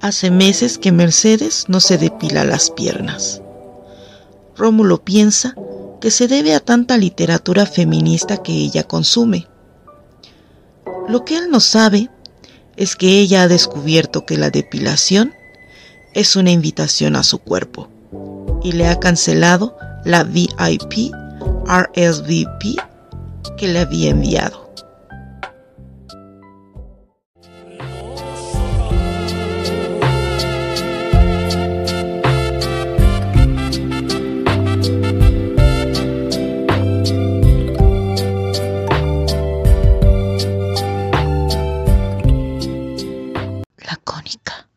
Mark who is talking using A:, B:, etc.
A: Hace meses que Mercedes no se depila las piernas. Rómulo piensa que se debe a tanta literatura feminista que ella consume. Lo que él no sabe es que ella ha descubierto que la depilación es una invitación a su cuerpo y le ha cancelado la VIP RSVP que le había enviado. 거니까.